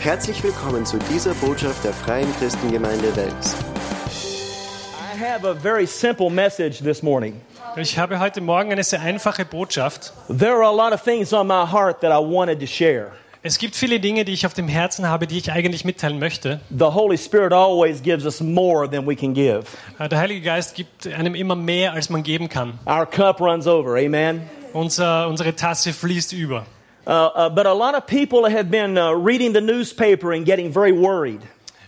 Herzlich willkommen zu dieser Botschaft der Freien Christengemeinde Wels. I have a very simple message this morning. Ich habe heute Morgen eine sehr einfache Botschaft. There are a lot of things on my heart that I wanted to share. Es gibt viele Dinge, die ich auf dem Herzen habe, die ich eigentlich mitteilen möchte. The Holy Spirit always gives us more than we can give. Äh, Der Heilige Geist gibt einem immer mehr, als man geben kann. Our cup runs over, amen. Unser, unsere Tasse fließt über. Uh, uh, but a lot of people have been uh, reading the newspaper and getting very worried.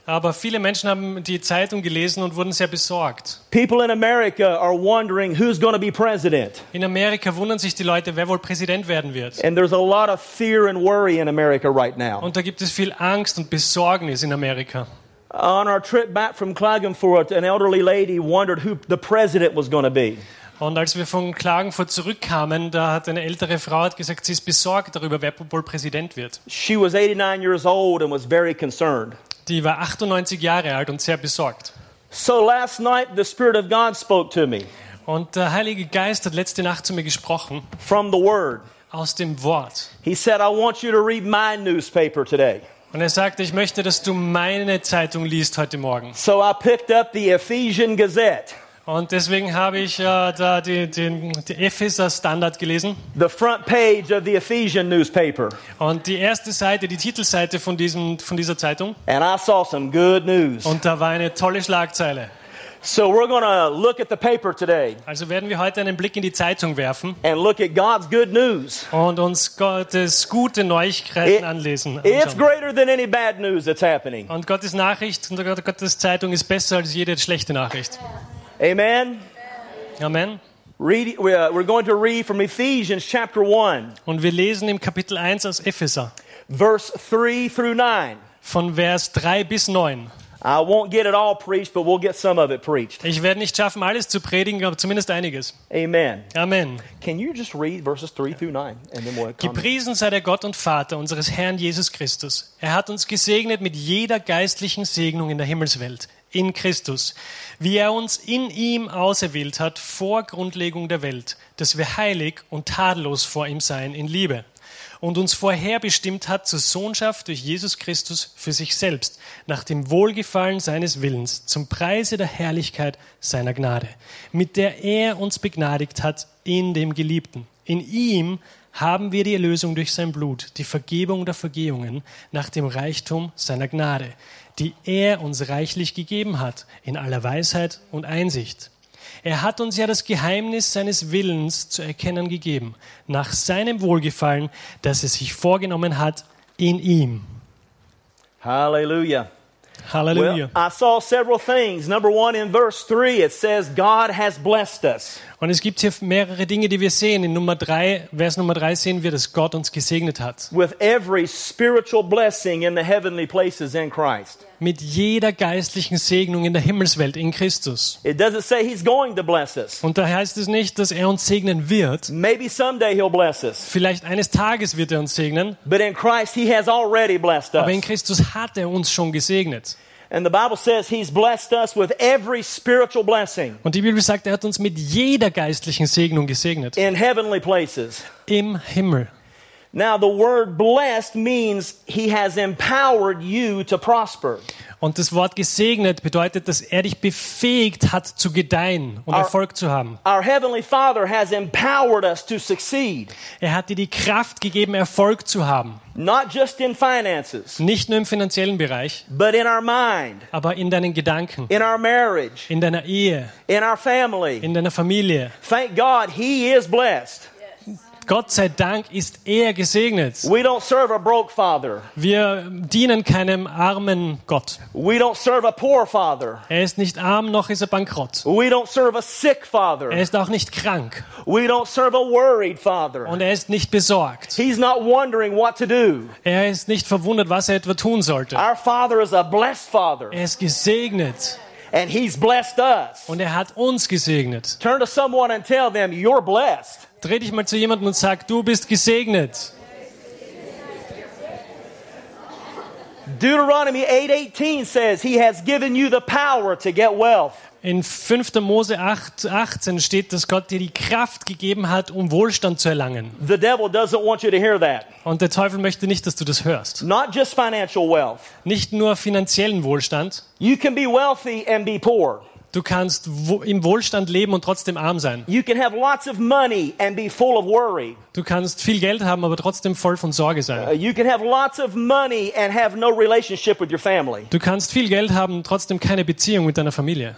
Aber viele Menschen haben die Zeitung gelesen und wurden sehr besorgt. People in America are wondering who's going to be president. In Amerika wundern sich die Leute, wer wohl Präsident werden wird. And there's a lot of fear and worry in America right now. Und da gibt es viel Angst und Besorgnis in Amerika. On our trip back from Klagenfurt, an elderly lady wondered who the president was going to be. Und als wir von Klagenfurt zurückkamen, da hat eine ältere Frau hat gesagt, sie ist besorgt darüber, wer wohl Präsident wird. She was 89 years old and was very concerned. Die war 98 Jahre alt und sehr besorgt. So last night, the Spirit of God spoke to me Und der Heilige Geist hat letzte Nacht zu mir gesprochen from the Word. aus dem Wort. He said, I want you to read my newspaper today. Und er sagte, ich möchte, dass du meine Zeitung liest heute Morgen. So I picked up the Ephesian Gazette. Und deswegen habe ich äh, da die, den die Epheser Standard gelesen. the front page of the Ephesian newspaper, Und die erste Seite, die Titelseite von, diesem, von dieser Zeitung. and I saw some good news. Und da war eine tolle Schlagzeile. So we're going to look at the paper today Also werden wir heute einen Blick in die Zeitung werfen and look at God's good news. und uns Gottes gute Neuigkeiten It- anlesen. It's greater than any bad news that's happening. Und Gottes Nachricht und Gottes Zeitung ist besser als jede schlechte Nachricht. Amen. Amen. Read, we're we're going to read from Ephesians chapter 1, Und wir lesen im Kapitel 1 aus Epheser verse 3 through 9. von Vers 3 bis 9. I won't get it all preached, but we'll get some of it preached. Ich werde nicht schaffen, alles zu predigen, aber zumindest einiges. Amen. Amen. Can you just read verses 3 through 9 and then we'll? Gepriesen sei der Gott und Vater unseres Herrn Jesus Christus. Er hat uns gesegnet mit jeder geistlichen Segnung in der Himmelswelt, in Christus, wie er uns in ihm auserwählt hat vor Grundlegung der Welt, dass wir heilig und tadellos vor ihm seien in Liebe und uns vorherbestimmt hat zur Sohnschaft durch Jesus Christus für sich selbst, nach dem Wohlgefallen seines Willens, zum Preise der Herrlichkeit seiner Gnade, mit der er uns begnadigt hat in dem Geliebten. In ihm haben wir die Erlösung durch sein Blut, die Vergebung der Vergehungen nach dem Reichtum seiner Gnade, die er uns reichlich gegeben hat in aller Weisheit und Einsicht. Er hat uns ja das Geheimnis seines Willens zu erkennen gegeben, nach seinem Wohlgefallen, das er sich vorgenommen hat in ihm. Hallelujah. Halleluja. Well, I saw several things. Number one, in verse 3, it says, God has blessed us. Und es gibt hier mehrere Dinge, die wir sehen. In Nummer drei, Vers Nummer drei sehen wir, dass Gott uns gesegnet hat. with every spiritual blessing in the heavenly places in Christ. Mit jeder geistlichen Segnung in der Himmelswelt in Christus. It doesn't say He's going to bless us. Und da heißt es nicht, dass er uns segnen wird. Maybe someday He'll bless us. Vielleicht eines Tages wird er uns segnen. But in Christ, He has already blessed Aber in us. Christus hat er uns schon gesegnet. And the Bible says He's blessed us with every spiritual blessing Und die Bibel sagt, er hat uns mit jeder geistlichen Segnung gesegnet. in heavenly places. Im Himmel. Now, the word blessed means He has empowered you to prosper. Und das Wort gesegnet bedeutet, dass er dich befähigt hat zu gedeihen und Our- Erfolg zu haben. Our Heavenly Father has empowered us to succeed, Er hat dir die Kraft gegeben, Erfolg zu haben. not just in finances, Nicht nur im finanziellen Bereich, but in our mind, aber in deinen Gedanken, in our marriage, in deiner Ehe, in our family. in deiner Familie. Thank God He is blessed. Gott sei Dank ist er gesegnet. We don't serve a broke father. Wir dienen keinem armen Gott. We don't serve a poor father. Er ist nicht arm, noch ist er bankrott. We don't serve a sick Er ist auch nicht krank We don't serve a worried father. und er ist nicht besorgt. He's not wondering what to do. Er ist nicht verwundert, was er etwa tun sollte. Our father is a blessed father, Er ist gesegnet and He's blessed us. und er hat uns gesegnet. Turn to someone and tell them, You're blessed. Dreh dich mal zu jemandem und sag, du bist gesegnet. Deuteronomy 8:18 says he has given you the power to get wealth. In 5. Mose 8, 18 steht, dass Gott dir die Kraft gegeben hat, um Wohlstand zu erlangen. The devil doesn't want you to hear that. Und der Teufel möchte nicht, dass du das hörst. Not just financial wealth. Nicht nur finanziellen Wohlstand. You can be wealthy and be poor. Du kannst im Wohlstand leben und trotzdem arm sein. Du kannst viel Geld haben, aber trotzdem voll von Sorge sein. Du kannst viel Geld haben trotzdem keine Beziehung mit deiner Familie.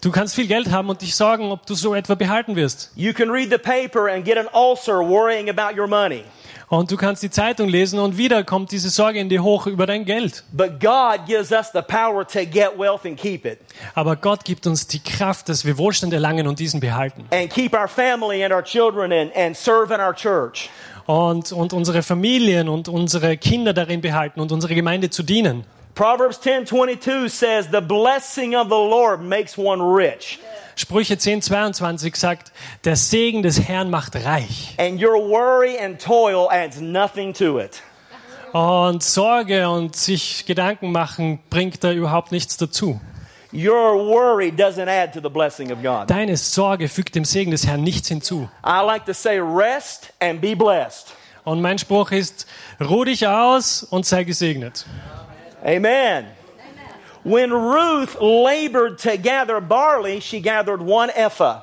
Du kannst viel Geld haben und dich sorgen, ob du so etwa behalten wirst. You can read the paper and get an ulcer worrying about your money. Und du kannst die Zeitung lesen und wieder kommt diese Sorge in dir hoch über dein Geld. But God gives us the power to get wealth and keep it, Aber Gott gibt uns die Kraft, dass wir Wohlstand erlangen und diesen behalten. and keep our family and our children and, and serve in our church. Und, und unsere Familien und unsere Kinder darin behalten und unsere Gemeinde zu dienen. Proverbs 10:22 says, "The blessing of the Lord makes one rich, Sprüche 10, 22 sagt, der Segen des Herrn macht reich. and your worry and toil adds nothing to it." Und Sorge und sich Gedanken machen bringt da überhaupt nichts dazu. Your worry doesn't add to the blessing of God. Deine Sorge fügt dem Segen des Herrn nichts hinzu. I like to say, rest and be blessed. Und mein Spruch ist, ruh dich aus und sei gesegnet. Amen. When Ruth labored to gather barley, she gathered one ephah.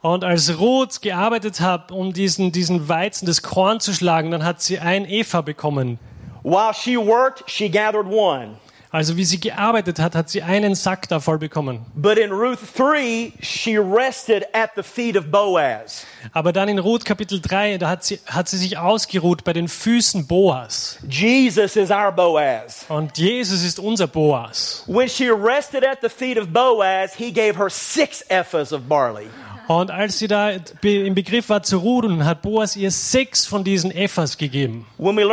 Und als Ruth gearbeitet hat, um diesen, diesen Weizen, das Korn zu schlagen, dann hat sie ein Eva bekommen. While she worked, she gathered one. Also wie sie gearbeitet hat, hat sie einen Sack da voll bekommen. But in Ruth 3, she rested at the feet of Boaz. Aber dann in Ruth Kapitel 3, da hat sie, hat sie sich ausgeruht bei den Füßen Boas. Jesus is our Boaz. Und Jesus ist unser Boas. When she rested at the feet of Boaz, he gave her six ephahs of barley. Und als sie da im Begriff war zu ruhen, hat Boas ihr sechs von diesen Ephas gegeben. Und wenn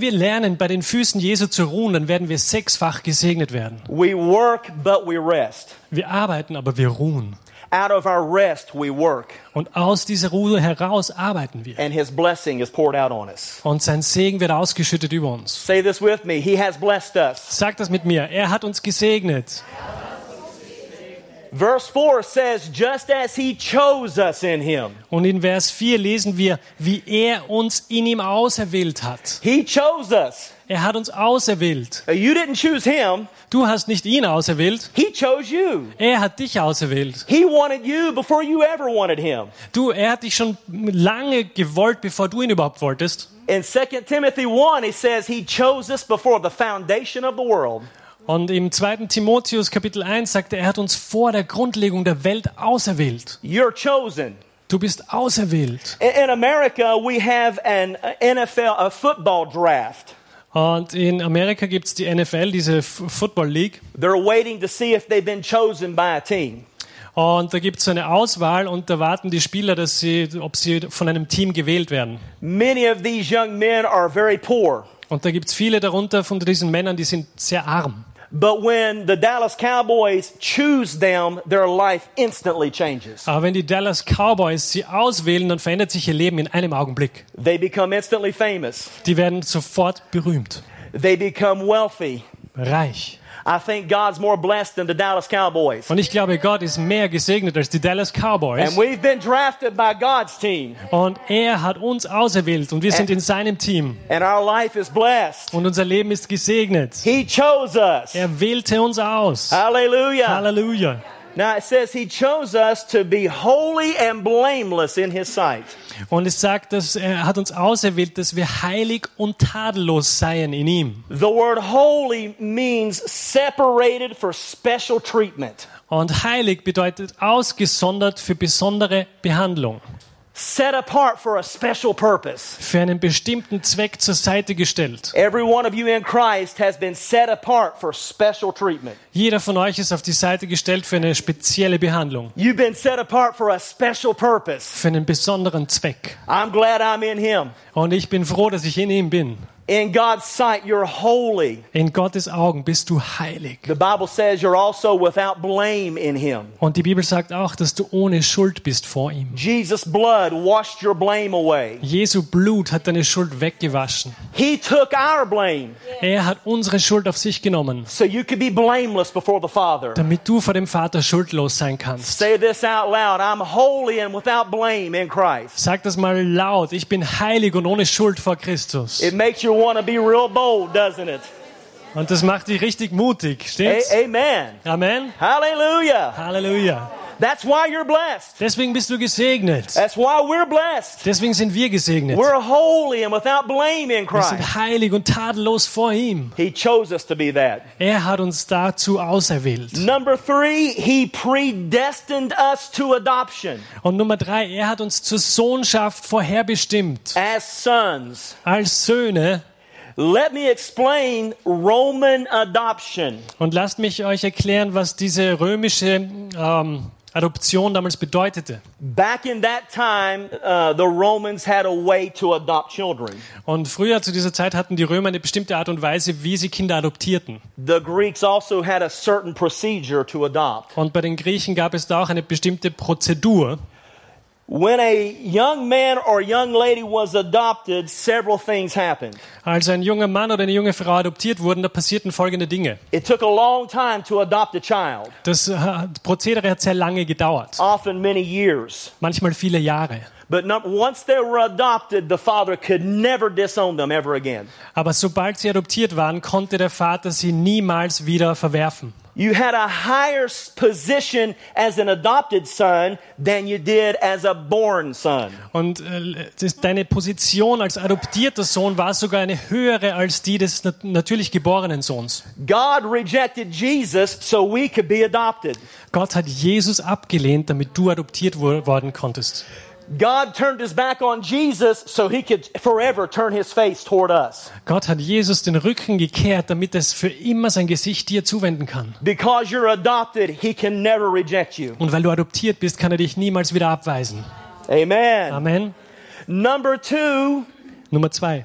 wir lernen, bei den Füßen Jesu zu ruhen, dann werden wir sechsfach gesegnet werden. We work, but we rest. Wir arbeiten, aber wir ruhen. Out of our rest, we work, Und aus dieser Ruhe heraus arbeiten wir. and his blessing is poured out on us. Und sein Segen wird ausgeschüttet über uns. Say this with me He has blessed us. Sag das mit mir. Er hat uns gesegnet. Verse 4 says, just as he chose us in him. Und in Vers 4 lesen wir, wie er uns in ihm auserwählt hat. He chose us. Er hat uns auserwählt. You didn't choose him, Du hast nicht ihn auserwählt. he chose you. Er hat dich auserwählt. He wanted you before you ever wanted him. Du, er hat dich schon lange gewollt, bevor du ihn überhaupt wolltest. In 2 Timothy 1, he says he chose us before the foundation of the world. Und im 2. Timotheus Kapitel 1 sagt er, er hat uns vor der Grundlegung der Welt auserwählt. You're chosen. Du bist auserwählt. In, America, we have an NFL, a football draft. Und in Amerika gibt's die NFL, diese F Football League. They're waiting to see if they've been chosen by a team. Und da gibt's so eine Auswahl und da warten die Spieler, dass sie, ob sie von einem Team gewählt werden. Many of these young men are very poor. Und da gibt's viele darunter von diesen Männern, die sind sehr arm. But when the Dallas Cowboys choose them, their life instantly changes. Aber wenn die Dallas Cowboys sie auswählen, dann verändert sich ihr Leben in einem Augenblick. They become instantly famous. Die werden sofort berühmt, They become wealthy. reich. I think God's more blessed than the Dallas Cowboys. Und ich glaube, Gott ist mehr gesegnet als die Dallas Cowboys. And we've been drafted by God's team. Und er hat uns auserwählt und wir sind in seinem Team. And our life is blessed. Und unser Leben ist gesegnet. He chose us. Er wählte uns aus. Hallelujah. Halleluja. Now it says he chose us to be holy and blameless in his sight. Und es sagt, dass er hat uns auserwählt, dass wir heilig und tadellos seien in ihm. The word holy means separated for special treatment. Und heilig bedeutet ausgesondert für besondere Behandlung, Set apart for a special purpose. für einen bestimmten Zweck zur Seite gestellt. Every one of you in Christ has been set apart for special treatment. Jeder von euch ist auf die Seite gestellt für eine spezielle Behandlung, You've been set apart for a special purpose. für einen besonderen Zweck. I'm glad I'm in him. Und ich bin froh, dass ich in ihm bin. In God's sight, you're holy. In Gottes Augen bist du heilig. The Bible says you're also without blame in Him. Und die Bibel sagt auch, dass du ohne Schuld bist vor ihm. Jesus' blood washed your blame away. Jesu Blut hat deine Schuld weggewaschen. He took our blame Er hat unsere Schuld auf sich genommen, so you could be blameless before the Father. damit du vor dem Vater schuldlos sein kannst. Say this out loud I'm holy and without blame in Christ. Sag das mal laut. Ich bin heilig und ohne Schuld vor Christus. It makes you want to be real bold, doesn't it? Und das macht dich richtig mutig. Stimmt's? amen. Amen. Hallelujah. Halleluja. That's why you're blessed. Deswegen bist du gesegnet. That's why we're blessed. Deswegen sind wir gesegnet. We're holy and without blame in Wir Christ. sind heilig und tadellos vor ihm. He chose us to be that. Er hat uns dazu auserwählt. Number three, He predestined us to adoption Und Nummer drei, er hat uns zur Sohnschaft vorherbestimmt. as sons. Als Söhne. Let me explain Roman adoption. Und lasst mich euch erklären, was diese römische ähm, Adoption damals bedeutete. Back in that time, uh, the Romans had a way to adopt children. Und früher zu dieser Zeit hatten die Römer eine bestimmte Art und Weise, wie sie Kinder adoptierten. The Greeks also had a certain procedure to adopt. Und bei den Griechen gab es da auch eine bestimmte Prozedur. When a young man or young lady was adopted, several things happened. Als ein junger Mann oder eine junge Frau adoptiert wurden, da passierten folgende Dinge. It took a long time to adopt a child, Das äh, Prozedere hat sehr lange gedauert, often many years. manchmal viele Jahre. But once they were adopted, the father could never disown them ever again. Aber sobald sie adoptiert waren, konnte der Vater sie niemals wieder verwerfen. You had a higher position as an adopted son than you did as a born son. Und äh, deine Position als adoptierter Sohn war sogar eine höhere als die des nat natürlich geborenen Sohns. God rejected Jesus so we could be adopted. Gott hat Jesus abgelehnt, damit du adoptiert wo- worden konntest. God turned his back on Jesus so he could forever turn his face toward us. Gott hat Jesus den Rücken gekehrt, damit es für immer sein Gesicht dir zuwenden kann. Because you're adopted, he can never reject you. Und weil du adoptiert bist, kann er dich niemals wieder abweisen. Amen. Amen. Number two, Nummer zwei.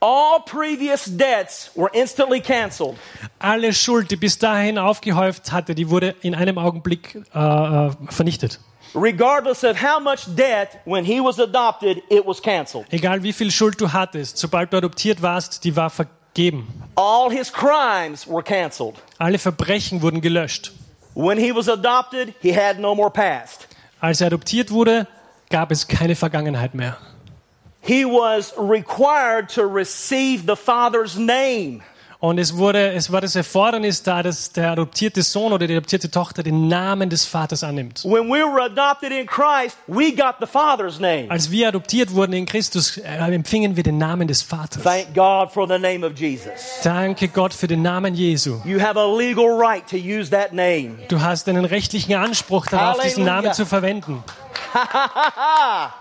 all previous debts were instantly canceled. Alle Schuld, die bis dahin aufgehäuft hatte, die wurde in einem Augenblick äh, äh, vernichtet. Regardless of how much debt, when he was adopted, it was canceled. Egal wie viel Schuld du hattest, sobald du adoptiert warst, die war vergeben. All his crimes were canceled. Alle Verbrechen wurden gelöscht. When he was adopted, he had no more past. Als er adoptiert wurde, gab es keine Vergangenheit mehr. He was required to receive the Father's name. Und es, wurde, es war das Erfordernis da, dass der adoptierte Sohn oder die adoptierte Tochter den Namen des Vaters annimmt. When we were adopted in Christ, we got the Father's name. Als wir adoptiert wurden in Christus, äh, empfingen wir den Namen des Vaters. Thank God for the name of Jesus. Danke Gott für den Namen Jesu. You have a legal right to use that name. Du hast einen rechtlichen Anspruch darauf, diesen Halleluja. Namen zu verwenden.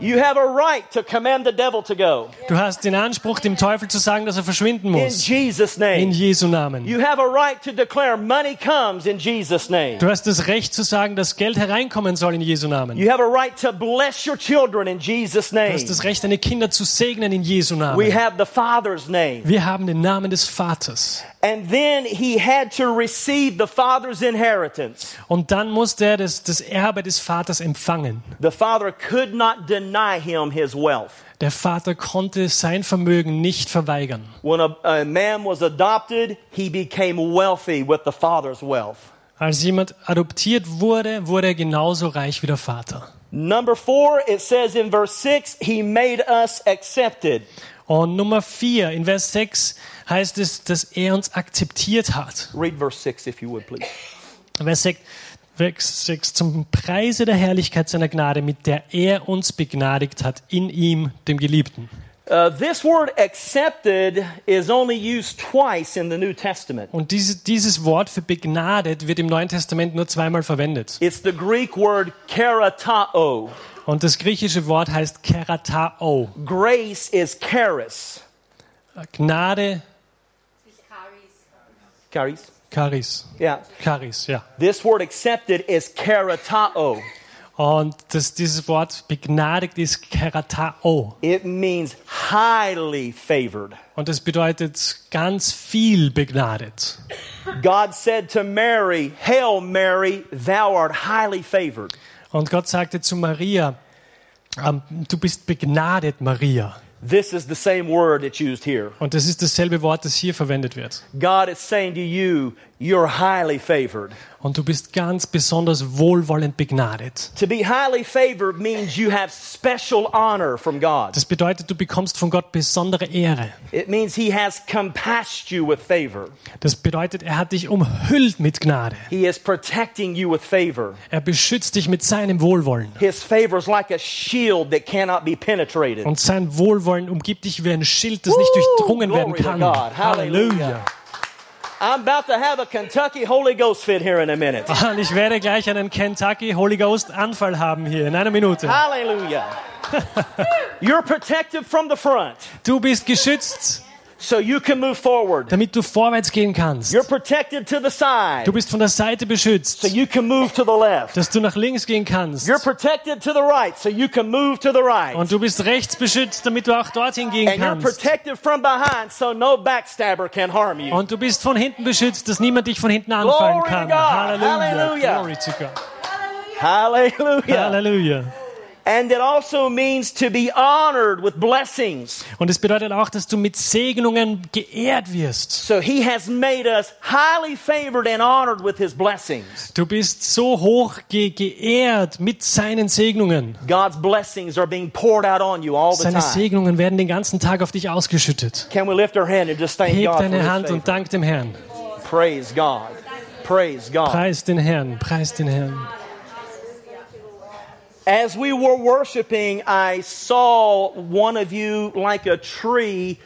You have a right to command the devil to go. Du hast den Anspruch, dem Teufel zu sagen, dass er verschwinden muss. In. Jesus' In name. Jesu Namen. You have a right to declare money comes in Jesus' name. Du hast das Recht zu sagen, dass Geld hereinkommen soll in Jesu Namen. You have a right to bless your children in Jesus' Du name. hast das Recht, deine Kinder zu segnen in Jesu We have the Father's name. Wir haben den Namen des Vaters. And then he had to receive the Father's inheritance. Und dann musste er das, das Erbe des Vaters empfangen. The Father could not deny him his wealth. Der Vater konnte sein Vermögen nicht verweigern. When a, a man was adopted, he became wealthy with the Father's wealth. Als jemand adoptiert wurde, wurde er genauso reich wie der Vater. Number four, it says in verse six, he made us accepted. Und Nummer vier, in Vers 6 heißt es, dass er uns akzeptiert hat. Read verse six, if you would, please. Vers 6, Vers 6, zum Preise der Herrlichkeit seiner Gnade, mit der er uns begnadigt hat, in ihm, dem Geliebten. Uh, this word accepted is only used twice in the New Testament. Und diese, dieses Wort für begnadet wird im Neuen Testament nur zweimal verwendet. It's the Greek word karatao. Und das griechische Wort heißt keratao. Grace is charis. Gnade, Charis? charis. Yeah. Charis, ja. This word accepted is karatao. Und das, dieses Wort begnadigt ist keratao. It means highly favored. Und das bedeutet ganz viel begnadet. God said to Mary, Hail Mary, thou art highly favored. Und Gott sagte zu Maria, ähm, du bist begnadet, Maria. This is the same word that's used here. Und das ist dasselbe Wort, das hier verwendet wird. God is saying to you, you're highly favored. Und du bist ganz besonders wohlwollend begnadet. To be highly favored means you have special honor from God. Das bedeutet, du bekommst von Gott besondere Ehre. It means He has compassed you with favor. Das bedeutet, er hat dich umhüllt mit Gnade. He is protecting you with favor. Er beschützt dich mit seinem Wohlwollen. His favor is like a shield that cannot be penetrated. Und sein Wohlwollen umgibt dich wie ein Schild, das nicht durchdrungen werden glory to kann. God. Hallelujah. Halleluja. I'm about to have a Kentucky Holy Ghost fit here in a minute. Und ich werde gleich einen Kentucky Holy Ghost Anfall haben hier in einer Minute. Hallelujah. You're protected from the front Du bist geschützt, so you can move forward. damit du vorwärts gehen kannst. You're protected to the side Du bist von der Seite so beschützt, you can move to the left. dass du nach links gehen kannst. You're protected to the right so you can move to the right. Und du bist rechts beschützt, damit du auch dorthin gehen And you're kannst. protected from behind so no backstabber can harm you. Und du bist von hinten beschützt, dass niemand dich von hinten anfallen Glory to kann. God. Halleluja. Hallelujah. Glory to God. Hallelujah. Halleluja. And it also means to be honored with blessings. Und es bedeutet auch, dass du mit Segnungen geehrt wirst. So he has made us highly favored and honored with his blessings. Du bist so hoch ge geehrt mit seinen Segnungen. God's blessings are being poured out on you all the Seine time. Segnungen werden den ganzen Tag auf dich ausgeschüttet. Can we lift our hand and just thank Heb God deine Hand und dank dem Herrn. Praise God. Praise God. Preis den Herrn, preis den Herrn. As we were worshiping, I saw one of you like a tree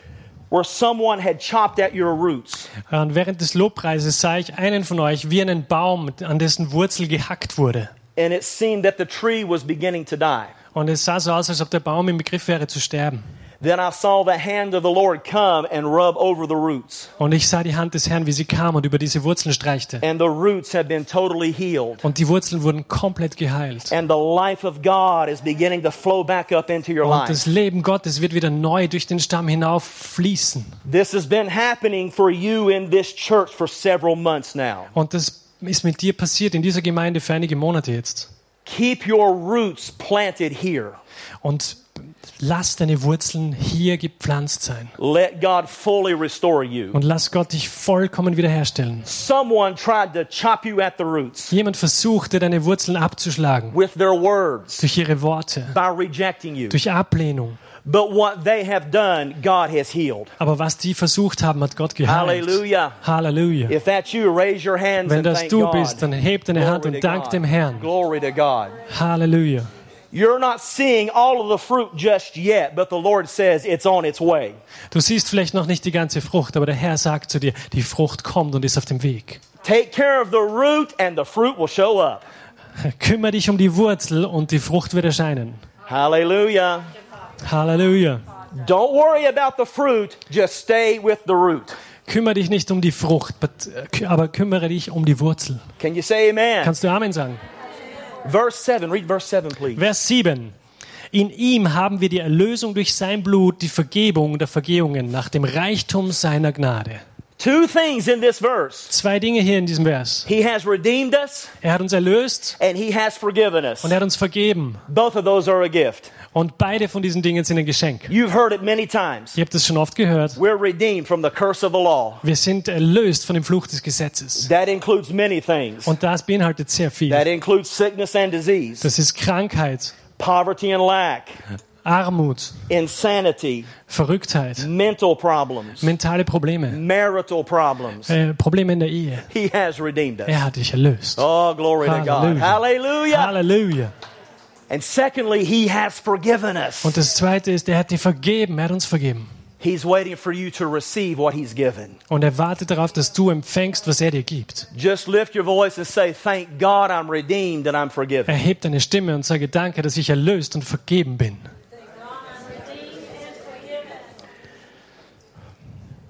where someone had chopped at your roots. Und während des Lobpreises sah ich einen von euch wie einen Baum, an dessen Wurzel gehackt wurde. And it seemed that the tree was beginning to die. Und es sah so aus, als ob der Baum im Begriff wäre zu sterben. Then I saw the hand of the Lord come and rub over the roots. Und ich sah die Hand des Herrn, wie sie kam und über diese Wurzeln streichte. And the roots have been totally healed. Und die Wurzeln wurden komplett geheilt. And the life of God is beginning to flow back up into your Und das. Leben Gottes wird wieder neu durch den Stamm hinauf fließen. This has been happening for you in this church for several months now. Und das ist mit dir passiert in dieser Gemeinde für einige Monate jetzt. Keep your roots planted here. Und lass deine Wurzeln hier gepflanzt sein. Let God fully restore you. Und lass Gott dich vollkommen wiederherstellen. Someone tried to chop you at the roots Jemand versuchte, deine Wurzeln abzuschlagen. with their words Durch ihre Worte. by rejecting you. Durch Ablehnung. But what they have done, God has healed. Aber was die versucht haben, hat Gott geheilt. Hallelujah. Halleluja. If that's you, raise your hands Wenn das du bist, dann heb deine Hand und dank dem Herrn. Glory to God. Halleluja. You're not seeing all of the fruit just yet, but the Lord says it's on its way. Du siehst vielleicht noch nicht die ganze Frucht, aber der Herr sagt zu dir, die Frucht kommt und ist auf dem Weg. Take care of the root and the fruit will show up. Kümmere dich um die Wurzel und die Frucht wird erscheinen. Hallelujah. Halleluja. Don't worry about the fruit, just stay with the root. Kümmere dich nicht um die Frucht, äh, aber kümmere dich um die Wurzel. Can you say amen? Kannst du Amen sagen? Verse 7, read verse 7, please. Vers 7. In ihm haben wir die Erlösung durch sein Blut, die Vergebung der Vergehungen nach dem Reichtum seiner Gnade. Two things in this verse. Zwei Dinge hier in diesem Vers. He has redeemed us Er hat uns erlöst and he has forgiven us. und er hat uns vergeben. Both of those are a gift. Und beide von diesen Dingen sind ein Geschenk. You've heard it many times. Ihr habt es schon oft gehört. We're redeemed from the curse of the law. Wir sind erlöst von dem Fluch des Gesetzes. That includes many things. Und das beinhaltet sehr That viel. includes sickness and disease, Das ist Krankheit, poverty and lack, Armut, insanity, Verrücktheit, mental problems, mentale Probleme, marital problems. äh, Probleme in der Ehe. He has redeemed us. Er hat dich erlöst. Oh, glory to God. Hallelujah. Hallelujah. Halleluja. And secondly, He has forgiven us. Und das Zweite ist, er hat dir vergeben, er hat uns vergeben. He's waiting for you to receive what He's given. Und er wartet darauf, dass du empfängst, was er dir gibt. Just lift your voice and say, Thank God I'm redeemed and I'm forgiven. Erheb deine Stimme und sage Danke, dass ich erlöst und vergeben bin.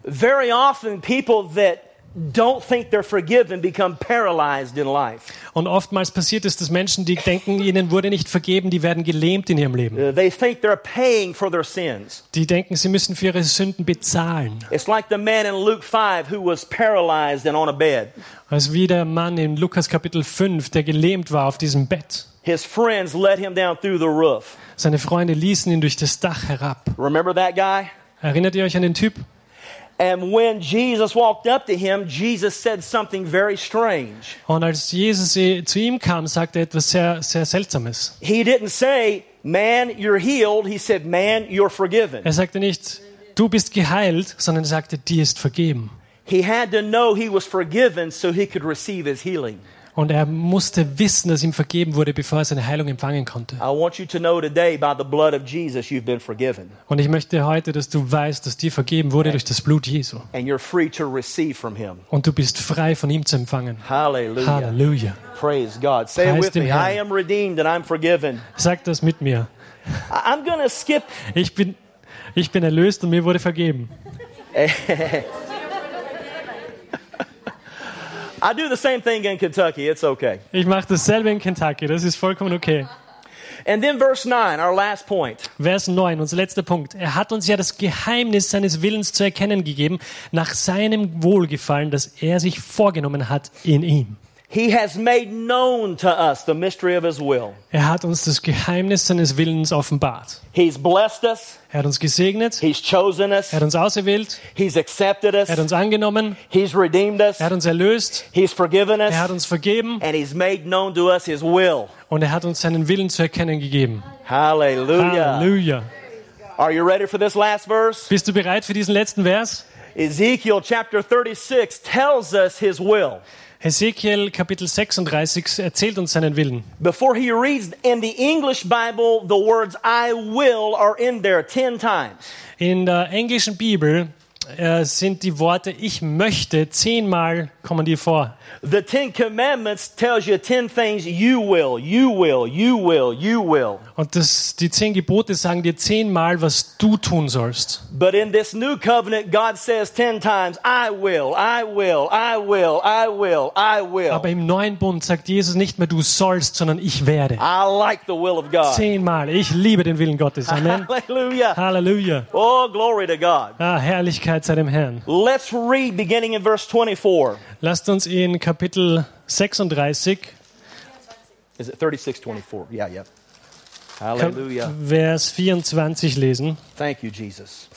Very often, people that don't think they're forgiven become paralyzed in life. Und oftmals passiert es, dass Menschen, die denken, ihnen wurde nicht vergeben, die werden gelähmt in ihrem Leben. Uh, They think they're paying for their sins. Die denken, sie müssen für ihre Sünden bezahlen. It's like the man in Luke 5 who was paralyzed and on a bed. Als wie der Mann in Lukas Kapitel 5, der gelähmt war auf diesem Bett. His friends let him down through the roof. Seine Freunde ließen ihn durch das Dach herab. Remember that guy? Erinnert ihr euch an den Typ? And when Jesus walked up to him, Jesus said something very strange. Und als Jesus zu ihm kam, sagte er etwas sehr, sehr Seltsames. He didn't say, Man, you're healed. He said, Man, you're forgiven. Er sagte nicht, du bist geheilt, sondern er sagte, dir ist vergeben. He had to know he was forgiven so he could receive his healing. Und er musste wissen, dass ihm vergeben wurde, bevor er seine Heilung empfangen konnte. Und ich möchte heute, dass du weißt, dass dir vergeben wurde durch das Blut Jesu. And you're free to receive from him. Und du bist frei von ihm zu empfangen. Hallelujah. Halleluja. Praise God. Say it Preis with dem me. I am redeemed and I'm forgiven. Sag das mit mir. I'm to skip. Ich bin, ich bin erlöst und mir wurde vergeben. I do the same thing in Kentucky. It's okay. Ich mache dasselbe in Kentucky. Das ist vollkommen okay. And then verse 9, our last point. Vers 9, unser letzter Punkt. Er hat uns ja das Geheimnis seines Willens zu erkennen gegeben, nach seinem Wohlgefallen, das er sich vorgenommen hat in ihm. He has made known to us the mystery of his will. Er hat uns das Geheimnis seines Willens offenbart. He's blessed us. Er hat uns gesegnet, He's chosen us. er hat uns auserwählt, He's accepted us. er hat uns angenommen, He's redeemed us. er hat uns erlöst, He's forgiven us. er hat uns vergeben And he's made known to us his will. und er hat uns seinen Willen zu erkennen gegeben. Hallelujah. Halleluja. Are you ready for this last verse? Bist du bereit für diesen letzten Vers? Ezekiel chapter 36 tells us his will. Hesekiel Kapitel 36 erzählt uns seinen Willen. Before he reads in the English Bible, the words I will are in there 10 times. In der englischen Bibel äh, sind die Worte ich möchte zehnmal kommen die vor. The Ten Commandments tells you 10 things you will, you will, you will, you will. Und das, die zehn Gebote sagen dir zehnmal, was du tun sollst. But in this new covenant, God says 10 times, I will, I will, I will, I will, I will. Aber im neuen Bund sagt Jesus nicht mehr du sollst, sondern ich werde. I like the will of God. Zehnmal. Ich liebe den Willen Gottes. Amen. Hallelujah. Halleluja. Oh, glory to God. Ah, Herrlichkeit sei dem Herrn. Let's read beginning in verse 24. Lasst uns in Kapitel 36, Is it 36, 24? Yeah, yeah. Hallelujah. Vers 24 lesen. Thank you, Jesus.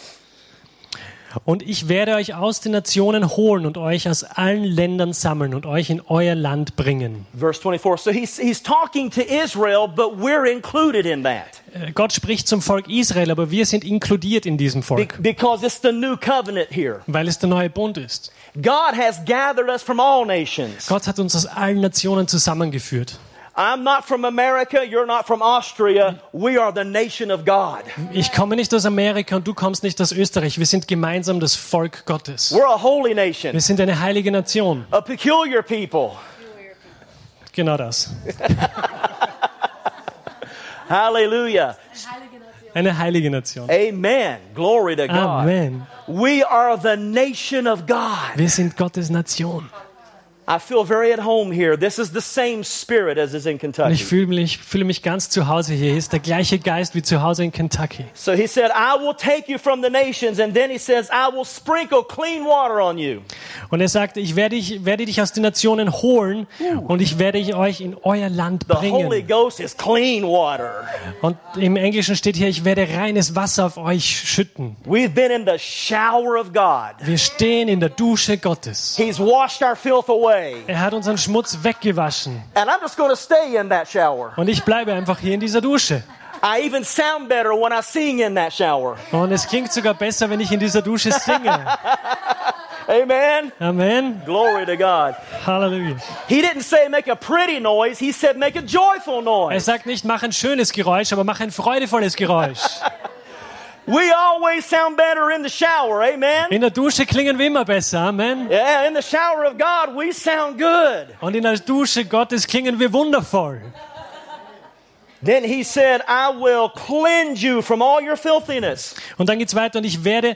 Und ich werde euch aus den Nationen holen und euch aus allen Ländern sammeln und euch in euer Land bringen. Verse 24. So he's, he's talking to Israel, but we're included in that Äh, Gott spricht zum Volk Israel, aber wir sind inkludiert in diesem Volk, because it's the new covenant here. weil es der neue Bund ist. God has gathered us from all nations. Gott hat uns aus allen Nationen zusammengeführt. I'm not from America, you're not from Austria. We are the nation of God. Ich komme nicht aus Amerika und du kommst nicht aus Österreich. Wir sind gemeinsam das Volk Gottes. We're a holy Wir nation, sind eine heilige Nation. a peculiar people. Genau das. Hallelujah. Eine heilige Nation. Amen. Glory to God. Amen. We are the nation of God. Wir sind Gottes Nation. I feel very at home here. This is the same spirit as is in Und Kentucky. ich fühle mich, fühle mich ganz zu Hause hier. Hier ist der gleiche Geist wie zu Hause in Kentucky. So he said, I will take you from the nations. And then he says, I will sprinkle clean water on you. Und er sagte, ich werde, ich werde dich aus den Nationen holen und ich werde euch in euer Land The Holy bringen. Ghost is clean water. Und im Englischen steht hier, ich werde reines Wasser auf euch schütten. We've been in the shower of God. Wir stehen in der Dusche Gottes. He's washed our filth away. Er hat unseren Schmutz weggewaschen. And I'm just going to stay in that shower. Und ich bleibe einfach hier in dieser Dusche. I even sound better when I sing in that shower. Und es klingt sogar besser, wenn ich in dieser Dusche singe. Amen. Amen. Glory to God. Halleluja. He didn't say make a pretty noise. He said make a joyful Er noise. sagt nicht, mach ein schönes Geräusch, aber mach ein freudevolles Geräusch. We always sound better in the shower. Amen. In der Dusche klingen wir immer besser. Amen. Yeah, in the shower of God, we sound good. Und in der Dusche Gottes klingen wir wundervoll. Then he said, I will cleanse you from all your filthiness. Und dann geht's weiter und ich werde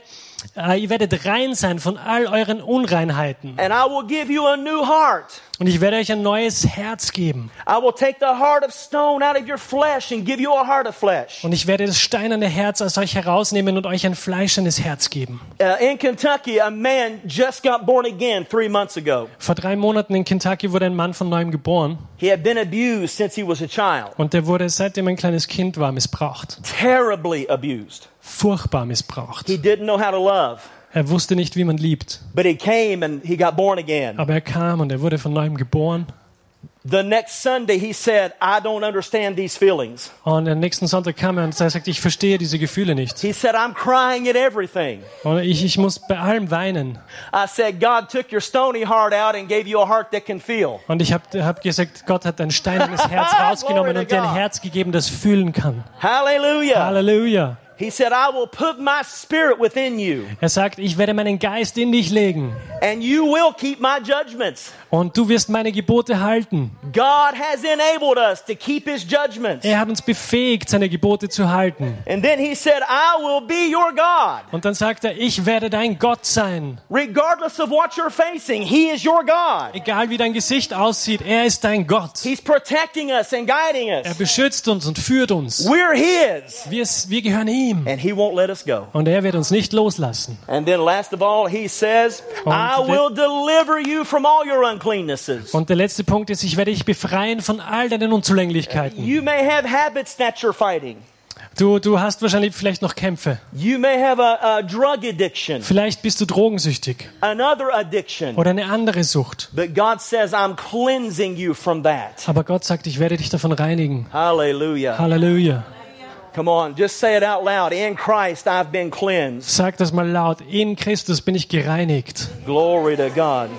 Äh, ihr werdet rein sein von all euren Unreinheiten. and I will give you a new heart. Und ich werde euch ein neues Herz geben. I will take the heart of stone out of your flesh and give you a heart of flesh. Und ich werde das steinerne Herz aus euch herausnehmen und euch ein fleischernes Herz geben. Uh, in Kentucky, a man just got born again three months ago. Vor drei Monaten in Kentucky wurde ein Mann von neuem geboren. He had been abused since he was a child, Und der wurde, seitdem ein kleines Kind war, missbraucht. terribly abused. Furchtbar missbraucht. He didn't know how to love, Er wusste nicht, wie man liebt. but he came and he got born again. Aber er kam und er wurde von neuem geboren. The next Sunday, he said, I don't understand these feelings. Und am nächsten Sonntag kam er und sagte, ich verstehe diese Gefühle nicht. He said, I'm crying at everything. Und ich, ich muss bei allem weinen. I said, God took your stony heart out and gave you a heart that can feel. Und ich habe hab gesagt, Gott hat dein steinernes Herz rausgenommen und dir ein Herz gegeben, das fühlen kann. Hallelujah. Halleluja. He said, I will put my spirit within you, Er sagt, ich werde meinen Geist in dich legen and you will keep my judgments. und du wirst meine Gebote halten. God has enabled us to keep his judgments. Er hat uns befähigt, seine Gebote zu halten. And then he said, I will be your God. Und dann sagt er, ich werde dein Gott sein. Regardless of what you're facing, he is your God. Egal wie dein Gesicht aussieht, er ist dein Gott. He's protecting us and guiding Er us. beschützt uns und führt uns. We're his, Wir, wir gehören ihm. And he won't let us go. Und er wird uns nicht loslassen. And then last of all, he says, Und I will deliver you from all your uncleannesses. Und der letzte Punkt ist, ich werde dich befreien von all deinen Unzulänglichkeiten. You may have habits that you're fighting. Du, du hast wahrscheinlich vielleicht noch Kämpfe. You may have a, a drug addiction, Vielleicht bist du drogensüchtig oder eine andere Sucht. But God says, I'm cleansing you from that. Aber Gott sagt, ich werde dich davon reinigen. Hallelujah. Halleluja. Come on, just say it out loud. In Christ, I've been cleansed. Sag das mal laut. In Christus bin ich gereinigt. Glory to God.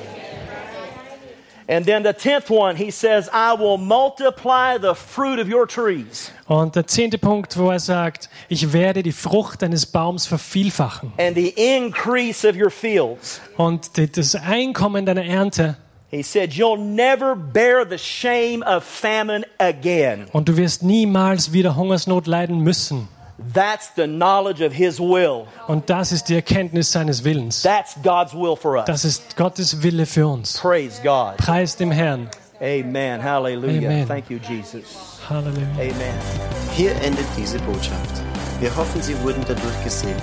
And then the tenth one, he says, I will multiply the fruit of your trees Und der zehnte Punkt, wo er sagt, ich werde die Frucht deines Baums vervielfachen. and the increase of your fields. Und das Einkommen deiner Ernte. He said, You'll never bear the shame of famine again. Und du wirst niemals wieder Hungersnot leiden müssen. That's the knowledge of his will. Und das ist die Erkenntnis seines Willens. That's God's will for us. Das ist Gottes Wille für uns. Praise God. Preis dem Herrn. Amen. Hallelujah. Amen. Thank you, Jesus. Halleluja. Amen. Hier endet diese Botschaft. Wir hoffen, Sie wurden dadurch gesegnet.